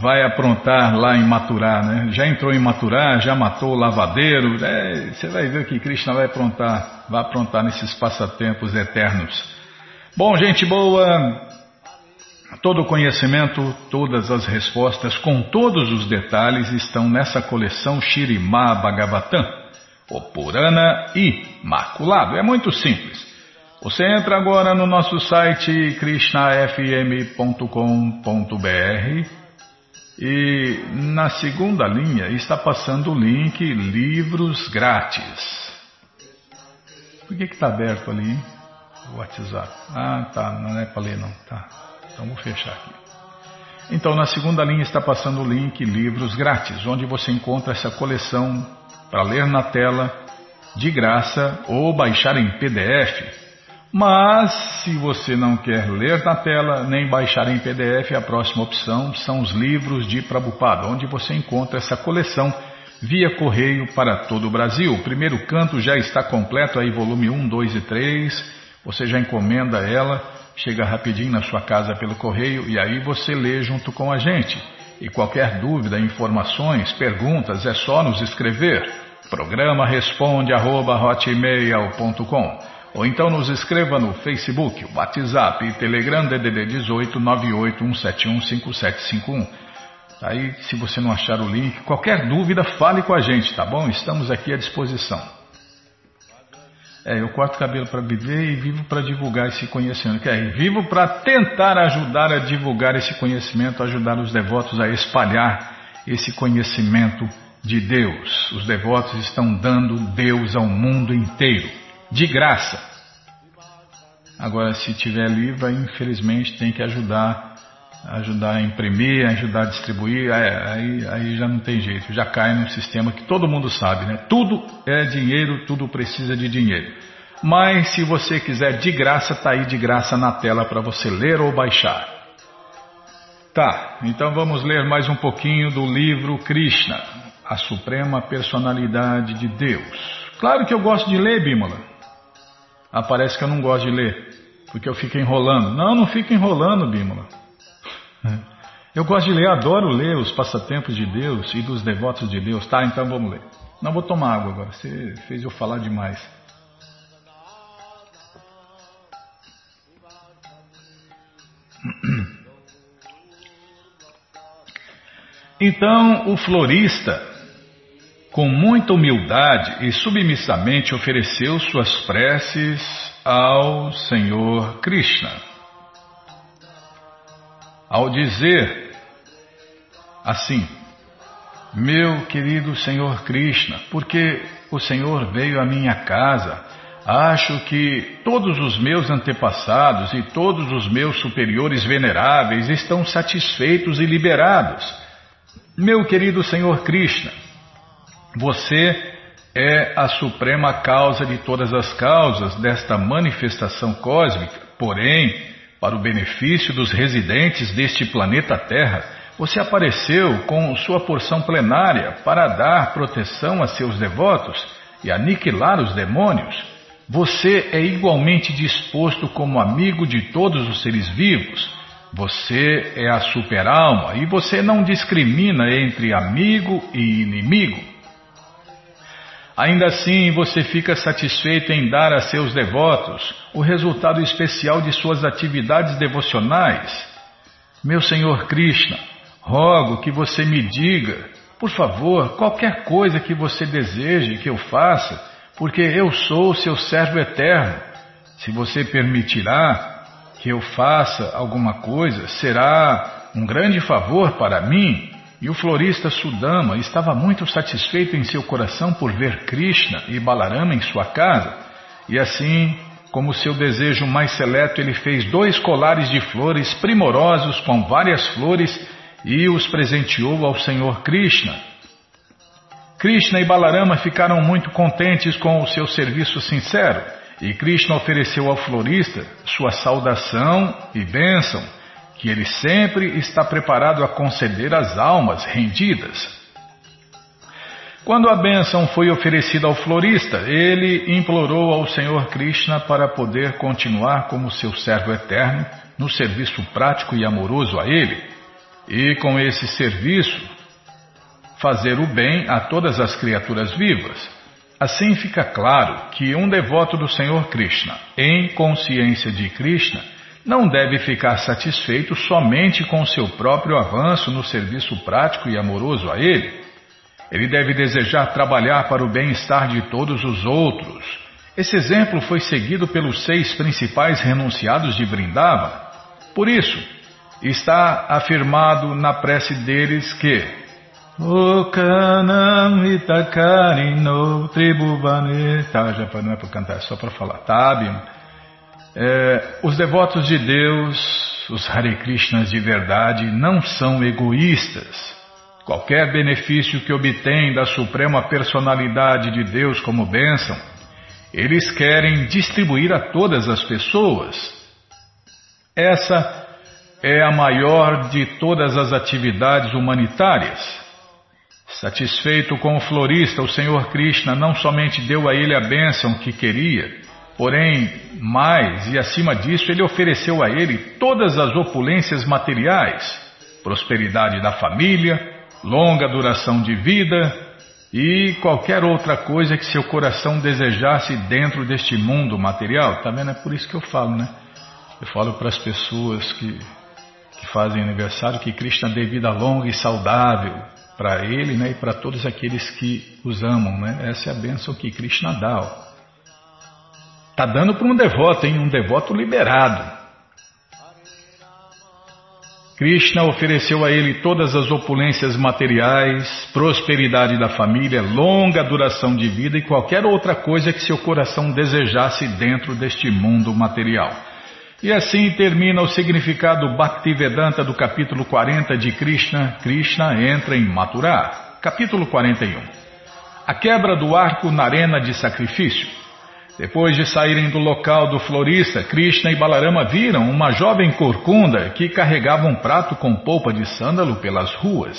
vai aprontar lá em Maturá, né? Já entrou em Maturá, já matou o lavadeiro, é, você vai ver o que Krishna vai aprontar, vai aprontar nesses passatempos eternos. Bom, gente boa, Todo o conhecimento, todas as respostas, com todos os detalhes, estão nessa coleção Shirimá Bhagavatam, Purana Imaculado. É muito simples. Você entra agora no nosso site krishnafm.com.br e na segunda linha está passando o link Livros Grátis. Por que está aberto ali? O WhatsApp. Ah, tá, não é para ler não. Tá. Então vou fechar aqui. Então na segunda linha está passando o link Livros Grátis, onde você encontra essa coleção para ler na tela de graça ou baixar em PDF. Mas se você não quer ler na tela nem baixar em PDF, a próxima opção são os livros de Prabhupada, onde você encontra essa coleção via correio para todo o Brasil. O primeiro canto já está completo, aí volume 1, 2 e 3. Você já encomenda ela chega rapidinho na sua casa pelo correio e aí você lê junto com a gente. E qualquer dúvida, informações, perguntas, é só nos escrever. Programa responde arroba, ou então nos escreva no Facebook, WhatsApp e Telegram DDD 18 981715751. Aí, se você não achar o link, qualquer dúvida, fale com a gente, tá bom? Estamos aqui à disposição. É, eu corto cabelo para viver e vivo para divulgar esse conhecimento. É, vivo para tentar ajudar a divulgar esse conhecimento, ajudar os devotos a espalhar esse conhecimento de Deus. Os devotos estão dando Deus ao mundo inteiro, de graça. Agora, se tiver livro, infelizmente tem que ajudar ajudar a imprimir, ajudar a distribuir, aí, aí já não tem jeito, já cai num sistema que todo mundo sabe, né? Tudo é dinheiro, tudo precisa de dinheiro. Mas se você quiser de graça, tá aí de graça na tela para você ler ou baixar. Tá, então vamos ler mais um pouquinho do livro Krishna, a Suprema Personalidade de Deus. Claro que eu gosto de ler, Bímola. Ah, parece que eu não gosto de ler, porque eu fico enrolando. Não, não fico enrolando, Bímola. Eu gosto de ler, adoro ler os passatempos de Deus e dos devotos de Deus. Tá, então vamos ler. Não vou tomar água agora, você fez eu falar demais. Então o florista, com muita humildade e submissamente, ofereceu suas preces ao Senhor Krishna ao dizer assim: Meu querido Senhor Krishna, porque o Senhor veio à minha casa, acho que todos os meus antepassados e todos os meus superiores veneráveis estão satisfeitos e liberados. Meu querido Senhor Krishna, você é a suprema causa de todas as causas desta manifestação cósmica, porém, para o benefício dos residentes deste planeta Terra, você apareceu com sua porção plenária para dar proteção a seus devotos e aniquilar os demônios. Você é igualmente disposto como amigo de todos os seres vivos. Você é a super-alma e você não discrimina entre amigo e inimigo. Ainda assim, você fica satisfeito em dar a seus devotos o resultado especial de suas atividades devocionais. Meu Senhor Krishna, rogo que você me diga, por favor, qualquer coisa que você deseje que eu faça, porque eu sou seu servo eterno. Se você permitirá que eu faça alguma coisa, será um grande favor para mim e o florista Sudama estava muito satisfeito em seu coração por ver Krishna e Balarama em sua casa, e assim, como seu desejo mais seleto, ele fez dois colares de flores primorosos com várias flores e os presenteou ao Senhor Krishna. Krishna e Balarama ficaram muito contentes com o seu serviço sincero, e Krishna ofereceu ao florista sua saudação e bênção que ele sempre está preparado a conceder às almas rendidas. Quando a bênção foi oferecida ao florista, ele implorou ao Senhor Krishna para poder continuar como seu servo eterno no serviço prático e amoroso a ele, e com esse serviço fazer o bem a todas as criaturas vivas. Assim fica claro que um devoto do Senhor Krishna, em consciência de Krishna, não deve ficar satisfeito somente com seu próprio avanço no serviço prático e amoroso a ele. Ele deve desejar trabalhar para o bem-estar de todos os outros. Esse exemplo foi seguido pelos seis principais renunciados de Vrindava. Por isso, está afirmado na prece deles que O kanam itakarino tribuvane Tá, já não é para cantar, é só para falar. Tá, Bima? É, os devotos de Deus, os Hare Krishnas de verdade, não são egoístas. Qualquer benefício que obtêm da suprema personalidade de Deus como bênção, eles querem distribuir a todas as pessoas. Essa é a maior de todas as atividades humanitárias. Satisfeito com o florista, o Senhor Krishna não somente deu a ele a bênção que queria, Porém, mais e acima disso, ele ofereceu a ele todas as opulências materiais, prosperidade da família, longa duração de vida e qualquer outra coisa que seu coração desejasse dentro deste mundo material. Tá vendo? É por isso que eu falo, né? Eu falo para as pessoas que, que fazem aniversário que Krishna dê vida longa e saudável para ele né? e para todos aqueles que os amam, né? Essa é a bênção que Krishna dá. Ó. Está dando para um devoto, hein? Um devoto liberado. Krishna ofereceu a ele todas as opulências materiais, prosperidade da família, longa duração de vida e qualquer outra coisa que seu coração desejasse dentro deste mundo material. E assim termina o significado Bhaktivedanta do capítulo 40 de Krishna. Krishna entra em Mathura. Capítulo 41. A quebra do arco na arena de sacrifício. Depois de saírem do local do florista, Krishna e Balarama viram uma jovem corcunda que carregava um prato com polpa de sândalo pelas ruas.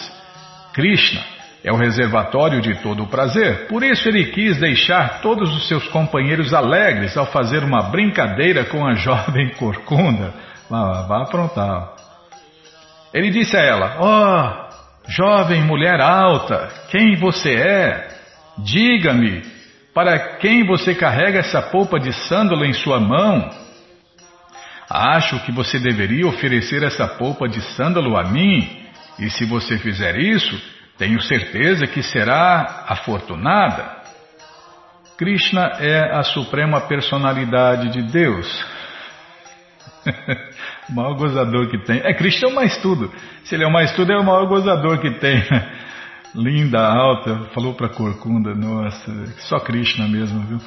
Krishna é o reservatório de todo o prazer, por isso ele quis deixar todos os seus companheiros alegres ao fazer uma brincadeira com a jovem corcunda. Vá, vá aprontar. Ele disse a ela: Oh, jovem mulher alta, quem você é? Diga-me para quem você carrega essa polpa de sândalo em sua mão? Acho que você deveria oferecer essa polpa de sândalo a mim, e se você fizer isso, tenho certeza que será afortunada. Krishna é a suprema personalidade de Deus. o maior gozador que tem. É, Krishna é o mais tudo. Se ele é o mais tudo, é o maior gozador que tem linda, alta, falou para Corcunda, nossa, só Krishna mesmo, viu?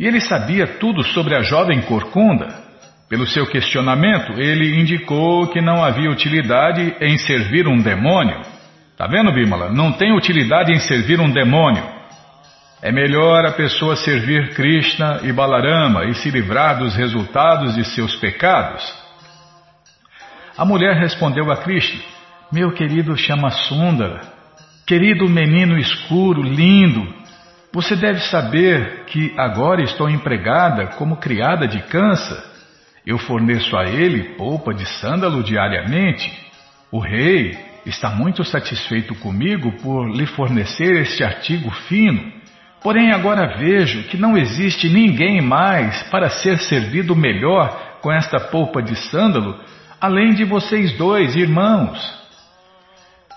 E ele sabia tudo sobre a jovem Corcunda. Pelo seu questionamento, ele indicou que não havia utilidade em servir um demônio. Tá vendo, Bimala? Não tem utilidade em servir um demônio. É melhor a pessoa servir Krishna e Balarama e se livrar dos resultados de seus pecados. A mulher respondeu a Krishna: Meu querido chama Sundara, Querido menino escuro, lindo, você deve saber que agora estou empregada como criada de cansa. Eu forneço a ele polpa de sândalo diariamente. O rei está muito satisfeito comigo por lhe fornecer este artigo fino. Porém, agora vejo que não existe ninguém mais para ser servido melhor com esta polpa de sândalo, além de vocês dois, irmãos.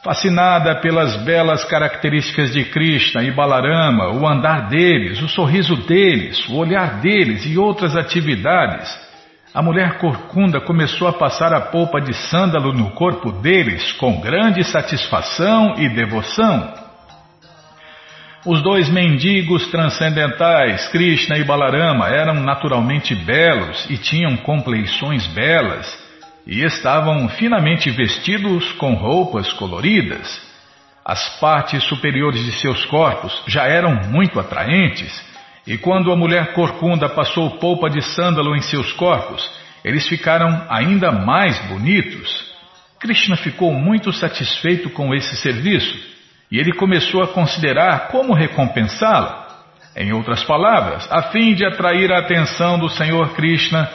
Fascinada pelas belas características de Krishna e Balarama, o andar deles, o sorriso deles, o olhar deles e outras atividades, a mulher corcunda começou a passar a polpa de sândalo no corpo deles com grande satisfação e devoção. Os dois mendigos transcendentais, Krishna e Balarama, eram naturalmente belos e tinham compleições belas e estavam finamente vestidos com roupas coloridas. As partes superiores de seus corpos já eram muito atraentes, e quando a mulher corcunda passou polpa de sândalo em seus corpos, eles ficaram ainda mais bonitos. Krishna ficou muito satisfeito com esse serviço e ele começou a considerar como recompensá-la. Em outras palavras, a fim de atrair a atenção do Senhor Krishna,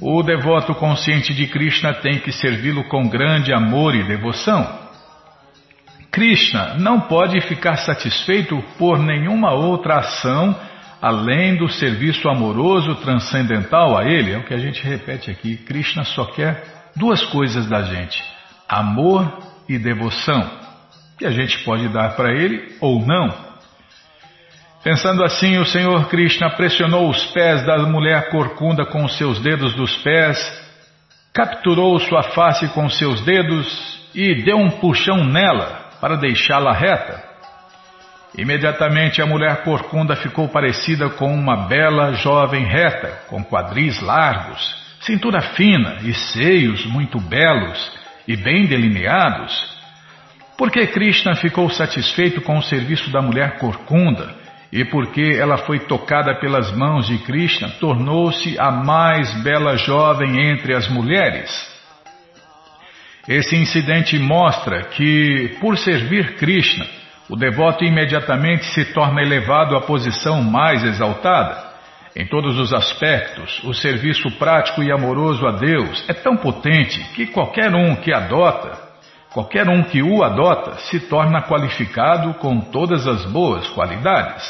o devoto consciente de Krishna tem que servi-lo com grande amor e devoção. Krishna não pode ficar satisfeito por nenhuma outra ação além do serviço amoroso transcendental a Ele. É o que a gente repete aqui. Krishna só quer duas coisas da gente: amor e devoção. Que a gente pode dar para Ele ou não. Pensando assim, o Senhor Krishna pressionou os pés da mulher corcunda com os seus dedos dos pés, capturou sua face com seus dedos e deu um puxão nela para deixá-la reta. Imediatamente a mulher corcunda ficou parecida com uma bela jovem reta, com quadris largos, cintura fina e seios muito belos e bem delineados. Porque Krishna ficou satisfeito com o serviço da mulher corcunda e porque ela foi tocada pelas mãos de Krishna, tornou-se a mais bela jovem entre as mulheres. Esse incidente mostra que, por servir Krishna, o devoto imediatamente se torna elevado à posição mais exaltada. Em todos os aspectos, o serviço prático e amoroso a Deus é tão potente que qualquer um que adota, qualquer um que o adota, se torna qualificado com todas as boas qualidades.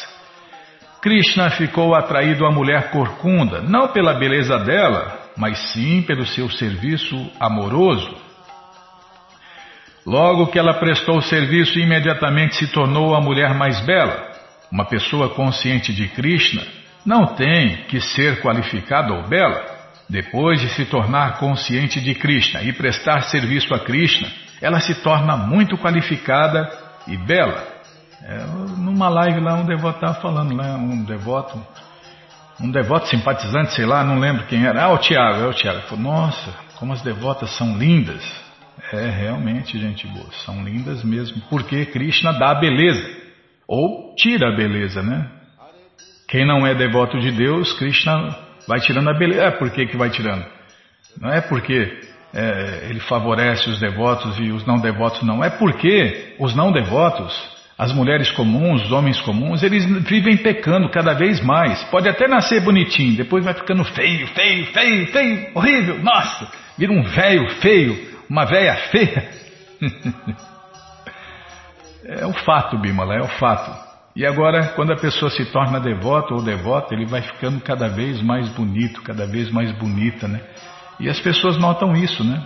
Krishna ficou atraído à mulher corcunda, não pela beleza dela, mas sim pelo seu serviço amoroso. Logo que ela prestou serviço, imediatamente se tornou a mulher mais bela. Uma pessoa consciente de Krishna não tem que ser qualificada ou bela. Depois de se tornar consciente de Krishna e prestar serviço a Krishna, ela se torna muito qualificada e bela. É, numa live lá, um devoto estava falando, né? Um devoto, um devoto simpatizante, sei lá, não lembro quem era. Ah, o Tiago, é o Tiago. Falou, nossa, como as devotas são lindas. É, realmente, gente boa, são lindas mesmo. Porque Krishna dá a beleza. Ou tira a beleza, né? Quem não é devoto de Deus, Krishna vai tirando a beleza. É, por que, que vai tirando? Não é porque é, ele favorece os devotos e os não devotos, não. É porque os não devotos as mulheres comuns, os homens comuns, eles vivem pecando cada vez mais. Pode até nascer bonitinho, depois vai ficando feio, feio, feio, feio, horrível. Nossa, vira um velho feio, uma velha feia. é o fato, Bimala, é o fato. E agora, quando a pessoa se torna devoto ou devota, ele vai ficando cada vez mais bonito, cada vez mais bonita, né? E as pessoas notam isso, né?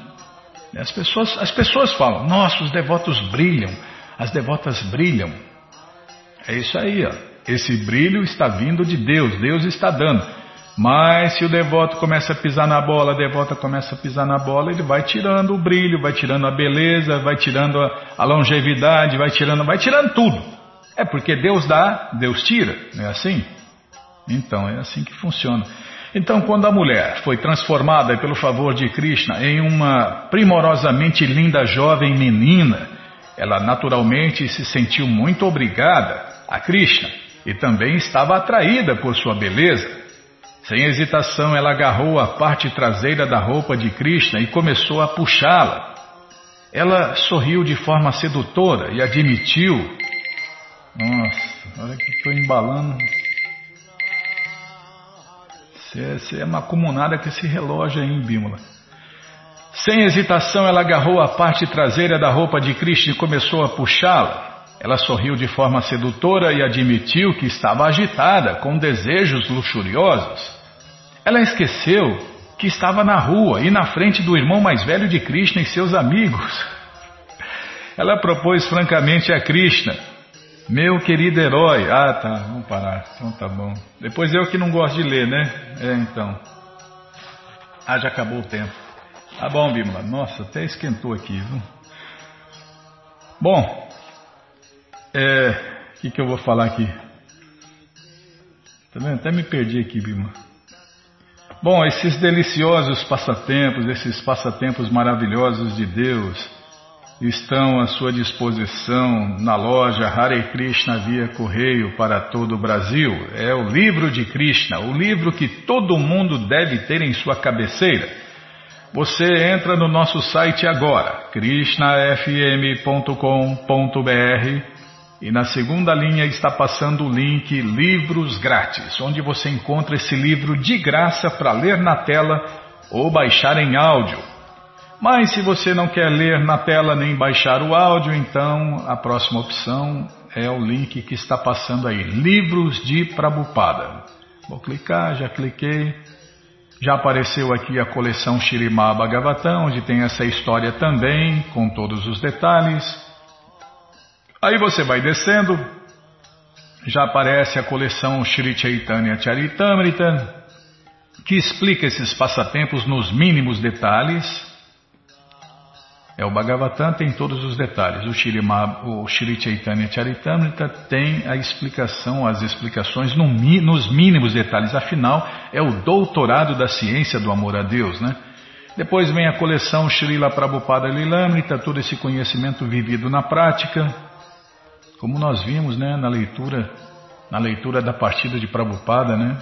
As pessoas, as pessoas falam, nossa, os devotos brilham. As devotas brilham. É isso aí, ó. Esse brilho está vindo de Deus, Deus está dando. Mas se o devoto começa a pisar na bola, a devota começa a pisar na bola, ele vai tirando o brilho, vai tirando a beleza, vai tirando a, a longevidade, vai tirando, vai tirando tudo. É porque Deus dá, Deus tira, não é assim? Então é assim que funciona. Então, quando a mulher foi transformada pelo favor de Krishna em uma primorosamente linda jovem menina, ela naturalmente se sentiu muito obrigada a Krishna e também estava atraída por sua beleza. Sem hesitação, ela agarrou a parte traseira da roupa de Krishna e começou a puxá-la. Ela sorriu de forma sedutora e admitiu: Nossa, olha que estou embalando. Você é, é uma comunada com esse relógio aí, Bímola? Sem hesitação, ela agarrou a parte traseira da roupa de Krishna e começou a puxá-la. Ela sorriu de forma sedutora e admitiu que estava agitada, com desejos luxuriosos. Ela esqueceu que estava na rua e na frente do irmão mais velho de Krishna e seus amigos. Ela propôs francamente a Krishna: Meu querido herói. Ah, tá, vamos parar. Então tá bom. Depois eu que não gosto de ler, né? É, então. Ah, já acabou o tempo. Tá bom, Bimala. Nossa, até esquentou aqui, viu? Bom, é, o que, que eu vou falar aqui? Tá vendo? Até me perdi aqui, Bimala. Bom, esses deliciosos passatempos, esses passatempos maravilhosos de Deus, estão à sua disposição na loja Hare Krishna via correio para todo o Brasil. É o livro de Krishna, o livro que todo mundo deve ter em sua cabeceira. Você entra no nosso site agora, krishnafm.com.br e na segunda linha está passando o link Livros Grátis, onde você encontra esse livro de graça para ler na tela ou baixar em áudio. Mas se você não quer ler na tela nem baixar o áudio, então a próxima opção é o link que está passando aí. Livros de Prabhupada. Vou clicar, já cliquei. Já apareceu aqui a coleção Shirimá Bhagavatam, onde tem essa história também, com todos os detalhes. Aí você vai descendo, já aparece a coleção Shri Chaitanya Charitamrita, que explica esses passatempos nos mínimos detalhes. É o Bhagavatam tem todos os detalhes. O, Shirima, o Shri Chaitanya Charitamrita tem a explicação, as explicações no, nos mínimos detalhes. Afinal, é o doutorado da ciência do amor a Deus, né? Depois vem a coleção Srila Prabhupada Lilamrita, todo esse conhecimento vivido na prática, como nós vimos, né, na leitura, na leitura da partida de Prabhupada, né?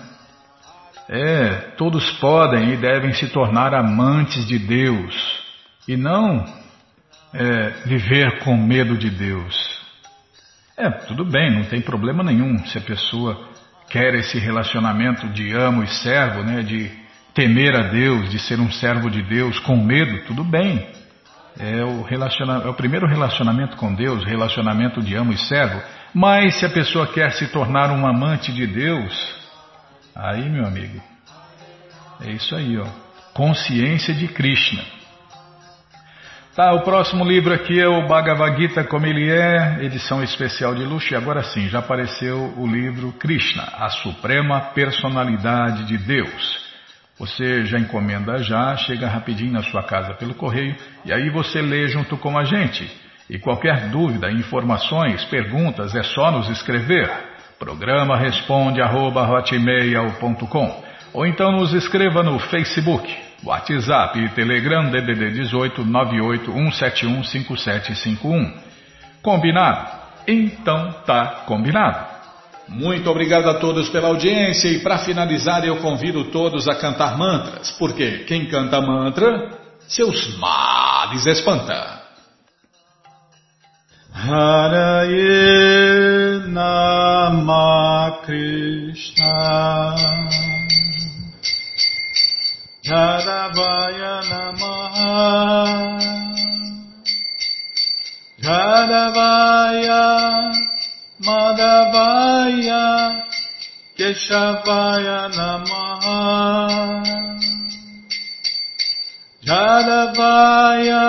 É, todos podem e devem se tornar amantes de Deus e não é, viver com medo de Deus. É, tudo bem, não tem problema nenhum se a pessoa quer esse relacionamento de amo e servo, né, de temer a Deus, de ser um servo de Deus com medo, tudo bem. É o, é o primeiro relacionamento com Deus, relacionamento de amo e servo. Mas se a pessoa quer se tornar um amante de Deus, aí, meu amigo, é isso aí, ó. Consciência de Krishna. Tá, o próximo livro aqui é o Bhagavad Gita como ele é, edição especial de luxo. E agora sim, já apareceu o livro Krishna, a Suprema Personalidade de Deus. Você já encomenda já, chega rapidinho na sua casa pelo correio e aí você lê junto com a gente. E qualquer dúvida, informações, perguntas, é só nos escrever. Programa responde arroba, ou então nos escreva no Facebook WhatsApp e Telegram DDD 18 981715751. Combinado? Então tá combinado. Muito obrigado a todos pela audiência e para finalizar eu convido todos a cantar mantras, porque quem canta mantra, seus males espanta. Haraye Nama Krishna Jadavaya Namaha. Jadavaya Madhavaya Keshavaya Namaha. Jadavaya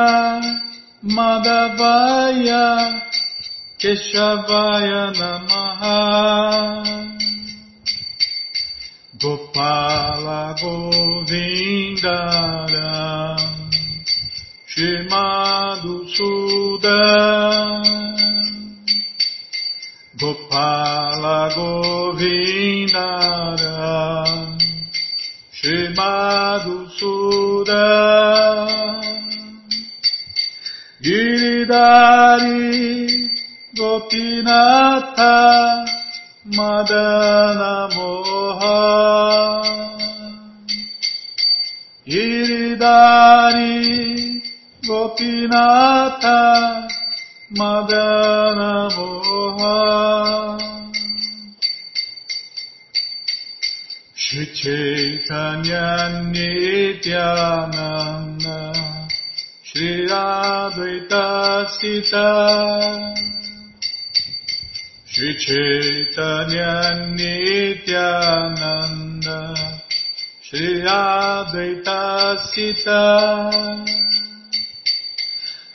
Madhavaya Keshavaya Namaha. Gopala Govindara Shimadu Suda Gopala Govindara Shimadu Suda Giridari Gopinatha Madana Moha Giridari Gopinata Madana Moha Shri Chaitanya Nityananda Shri Advaita Sita Shri Chaitanya Nityananda Shri Advaita Sita.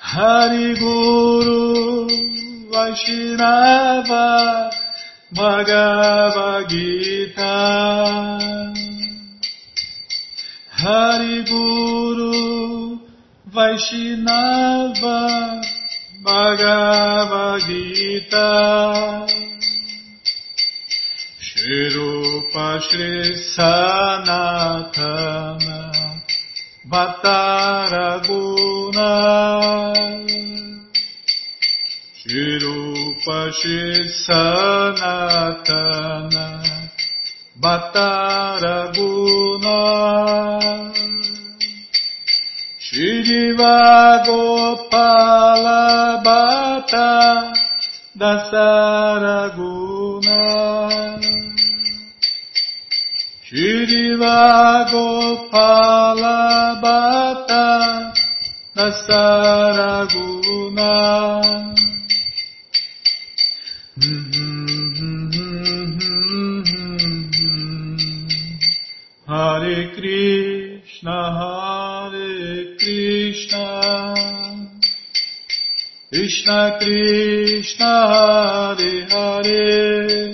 Hari Guru Vaishnava Bhagavad Gita. Hari Guru Vaishnava Bhagavad Gita Shri Rupa Shri Sanatana Bhattaraguna Shri Rupa Shri Sanatana Bhattaraguna Shriva Gopala Bhatta Dasaraguna Shirila Gopala Bhatta Nasaraguna. Hare Krishna Hare Krishna. Krishna Krishna Hare Hare.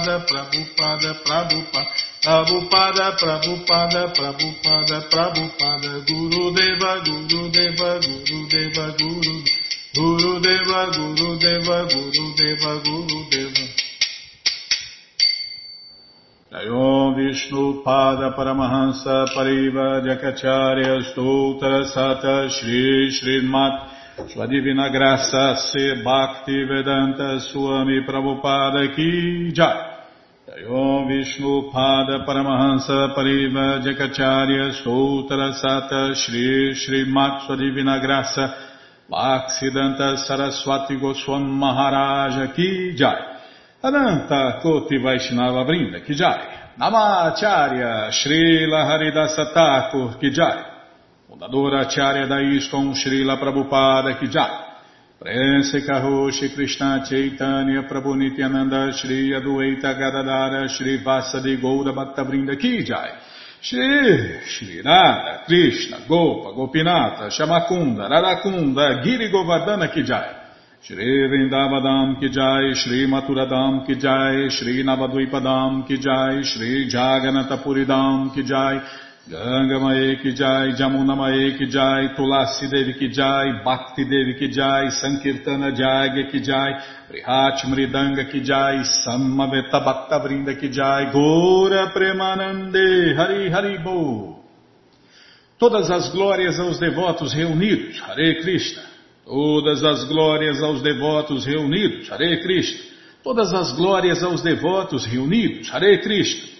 Prabhupada Prabhupada Prabhupada Prabhupada, Prabhupada, Prabhupada, Prabhupada, Guru Deva, Guru Deva, Guru Deva, Guru Guru Deva, Guru Deva, Guru Deva, Guru Deva. Jayom Vishnu Pada Paramahansa Pariva Jakacharya Stoutra Sata Shri Srimat Sua Divina Graça Se Bhakti Vedanta Swami Prabhupada Ki Jai Jayom Vishnu Pada Paramahansa Pariva Jakacharya Stoutra Sata Shri Shri Sua Divina Graça Bhaksidanta Saraswati Goswam Maharaja Ki Jai. Ananta Koti Vaishnava Brinda Ki Jai. Namacharya Srila Haridasa Thakur Ki Jai. Fundadora Acharya da ISKCON Srila Prabhupada Ki Jai Prense Kaho Shri Krishna Chaitanya Prabhu Nityananda Shri Adwaita Gadadara Shri Vasadi Gouda Bhakta Vrinda Kijai Shri Shri Nada, Krishna Gopa Gopinata Shamakunda Radakunda Giri Govardhana Kijai Shri Vrindavadam Kijai Shri Maturadam Kijai Shri Navadvipadam Kijai Shri Jaganatapuridam, Kijai Shri Mae Ki Jai, Jamuna Mae Ki Jai, Tulasi Devi Ki Jai, Bhakti Devi Ki Jai, Sankirtana Jagya Ki Jai, Mridanga Ki Jai, Samaveta Bhakta Vrinda Ki Jai, Gora Premanande, Hari Hari Bo. Todas as glórias aos devotos reunidos, Hare Krishna. Todas as glórias aos devotos reunidos, Hare Krishna. Todas as glórias aos devotos reunidos, Hare Krishna.